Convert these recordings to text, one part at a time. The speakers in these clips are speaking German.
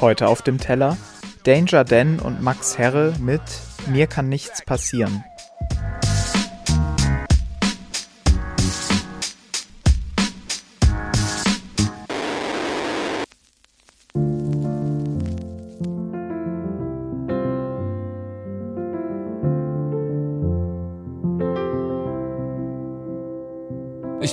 Heute auf dem Teller Danger Dan und Max Herre mit Mir kann nichts passieren.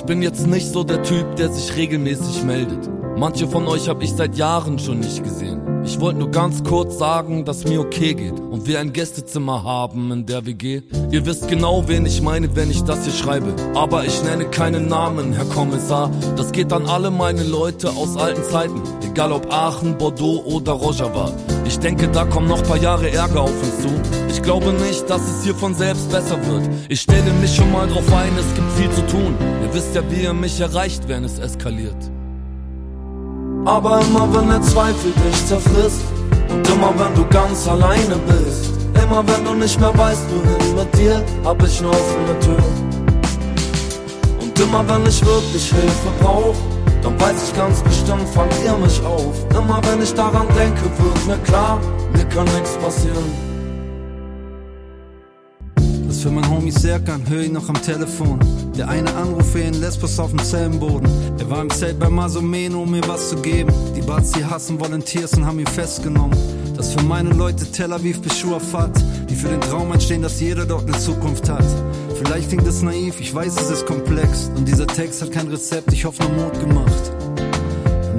Ich bin jetzt nicht so der Typ, der sich regelmäßig meldet. Manche von euch habe ich seit Jahren schon nicht gesehen. Ich wollte nur ganz kurz sagen, dass mir okay geht und wir ein Gästezimmer haben in der WG. Ihr wisst genau, wen ich meine, wenn ich das hier schreibe. Aber ich nenne keinen Namen, Herr Kommissar. Das geht an alle meine Leute aus alten Zeiten. Egal ob Aachen, Bordeaux oder Rojava. Ich denke, da kommen noch paar Jahre Ärger auf uns zu. Ich glaube nicht, dass es hier von selbst besser wird. Ich stelle mich schon mal drauf ein, es gibt viel zu tun. Ihr wisst ja, wie ihr mich erreicht, wenn es eskaliert. Aber immer wenn der Zweifel dich zerfrisst und immer wenn du ganz alleine bist, immer wenn du nicht mehr weißt, wohin mit dir, hab ich eine offene Tür. Und immer wenn ich wirklich Hilfe brauch, dann weiß ich ganz bestimmt, fangt ihr mich auf. Immer wenn ich daran denke, wird mir klar, mir kann nichts passieren für mein Homie Serkan, hör ihn noch am Telefon. Der eine Anruf für ihn Lesbos auf dem Zellenboden. Er war im Zelt bei Masomeno, um mir was zu geben. Die Bazi hassen Volunteers und haben ihn festgenommen. Das für meine Leute Tel Aviv bis Schuafat, die für den Traum entstehen, dass jeder dort eine Zukunft hat. Vielleicht klingt es naiv, ich weiß, es ist komplex. Und dieser Text hat kein Rezept, ich hoffe nur Mut gemacht.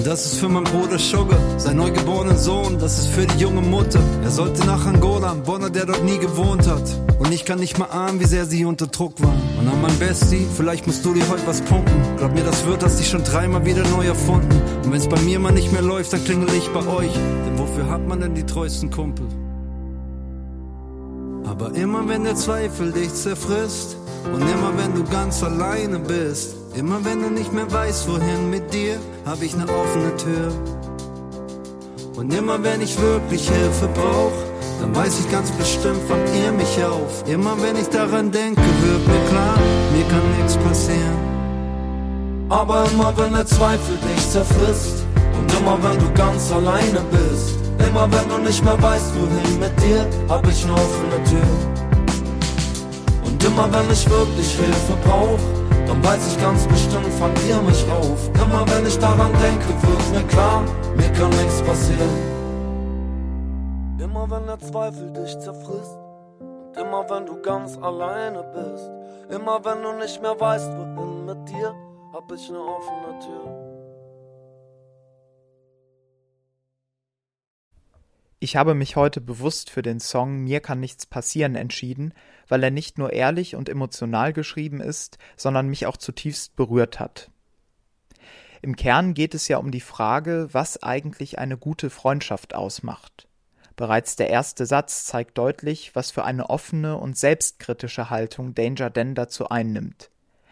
Das ist für meinen Bruder Sugar, sein neugeborenen Sohn, das ist für die junge Mutter. Er sollte nach Angola, ein Bonner, der dort nie gewohnt hat. Und ich kann nicht mal ahnen, wie sehr sie unter Druck waren. Und an mein Bestie, vielleicht musst du dir heute was pumpen. Glaub mir, das wird hast dich schon dreimal wieder neu erfunden. Und wenn's bei mir mal nicht mehr läuft, dann klingel ich bei euch. Denn wofür hat man denn die treuesten Kumpel? Aber immer wenn der Zweifel dich zerfrisst und immer wenn du ganz alleine bist, immer wenn du nicht mehr weißt, wohin mit dir, hab ich ne offene Tür. Und immer wenn ich wirklich Hilfe brauch, dann weiß ich ganz bestimmt, fangt ihr mich auf. Immer wenn ich daran denke, wird mir klar, mir kann nichts passieren. Aber immer wenn der Zweifel dich zerfrisst und immer wenn du ganz alleine bist, immer wenn du nicht mehr weißt, wohin mit dir, hab ich ne offene Tür. Immer wenn ich wirklich Hilfe brauch, dann weiß ich ganz bestimmt, fangt ihr mich auf. Immer wenn ich daran denke, wird mir klar, mir kann nichts passieren. Immer wenn der Zweifel dich zerfrisst und immer wenn du ganz alleine bist, immer wenn du nicht mehr weißt, wohin mit dir, hab ich ne offene Tür. Ich habe mich heute bewusst für den Song Mir kann nichts passieren entschieden, weil er nicht nur ehrlich und emotional geschrieben ist, sondern mich auch zutiefst berührt hat. Im Kern geht es ja um die Frage, was eigentlich eine gute Freundschaft ausmacht. Bereits der erste Satz zeigt deutlich, was für eine offene und selbstkritische Haltung Danger Dan dazu einnimmt.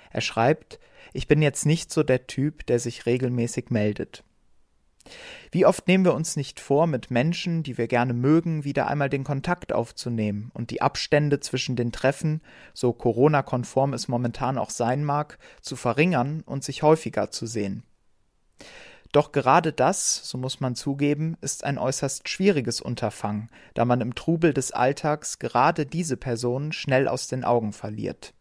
Er schreibt, ich bin jetzt nicht so der Typ, der sich regelmäßig meldet. Wie oft nehmen wir uns nicht vor, mit Menschen, die wir gerne mögen, wieder einmal den Kontakt aufzunehmen und die Abstände zwischen den Treffen, so Corona-konform es momentan auch sein mag, zu verringern und sich häufiger zu sehen. Doch gerade das, so muss man zugeben, ist ein äußerst schwieriges Unterfangen, da man im Trubel des Alltags gerade diese Personen schnell aus den Augen verliert.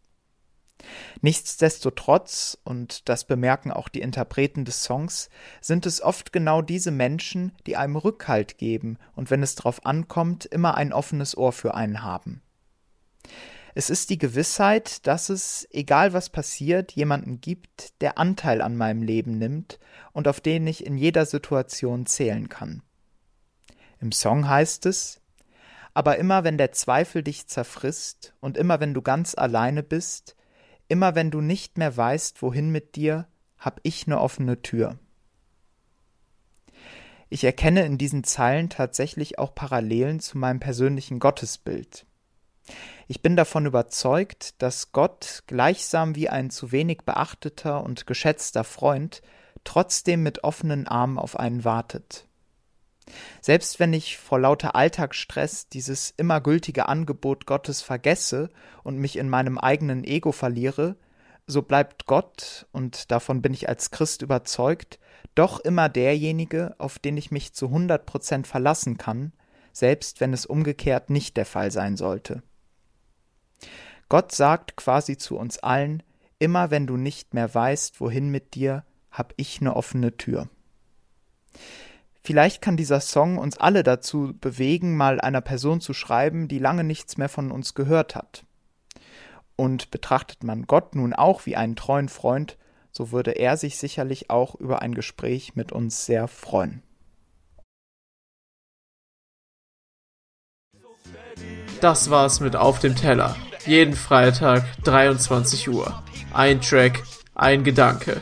Nichtsdestotrotz, und das bemerken auch die Interpreten des Songs, sind es oft genau diese Menschen, die einem Rückhalt geben und wenn es drauf ankommt, immer ein offenes Ohr für einen haben. Es ist die Gewissheit, dass es, egal was passiert, jemanden gibt, der Anteil an meinem Leben nimmt und auf den ich in jeder Situation zählen kann. Im Song heißt es, aber immer wenn der Zweifel dich zerfrisst und immer wenn du ganz alleine bist, Immer wenn du nicht mehr weißt, wohin mit dir, hab ich ne offene Tür. Ich erkenne in diesen Zeilen tatsächlich auch Parallelen zu meinem persönlichen Gottesbild. Ich bin davon überzeugt, dass Gott gleichsam wie ein zu wenig beachteter und geschätzter Freund trotzdem mit offenen Armen auf einen wartet. Selbst wenn ich vor lauter Alltagsstress dieses immer gültige Angebot Gottes vergesse und mich in meinem eigenen Ego verliere, so bleibt Gott, und davon bin ich als Christ überzeugt, doch immer derjenige, auf den ich mich zu hundert Prozent verlassen kann, selbst wenn es umgekehrt nicht der Fall sein sollte. Gott sagt quasi zu uns allen, immer wenn du nicht mehr weißt, wohin mit dir, hab ich ne offene Tür. Vielleicht kann dieser Song uns alle dazu bewegen, mal einer Person zu schreiben, die lange nichts mehr von uns gehört hat. Und betrachtet man Gott nun auch wie einen treuen Freund, so würde er sich sicherlich auch über ein Gespräch mit uns sehr freuen. Das war's mit Auf dem Teller. Jeden Freitag 23 Uhr. Ein Track, ein Gedanke.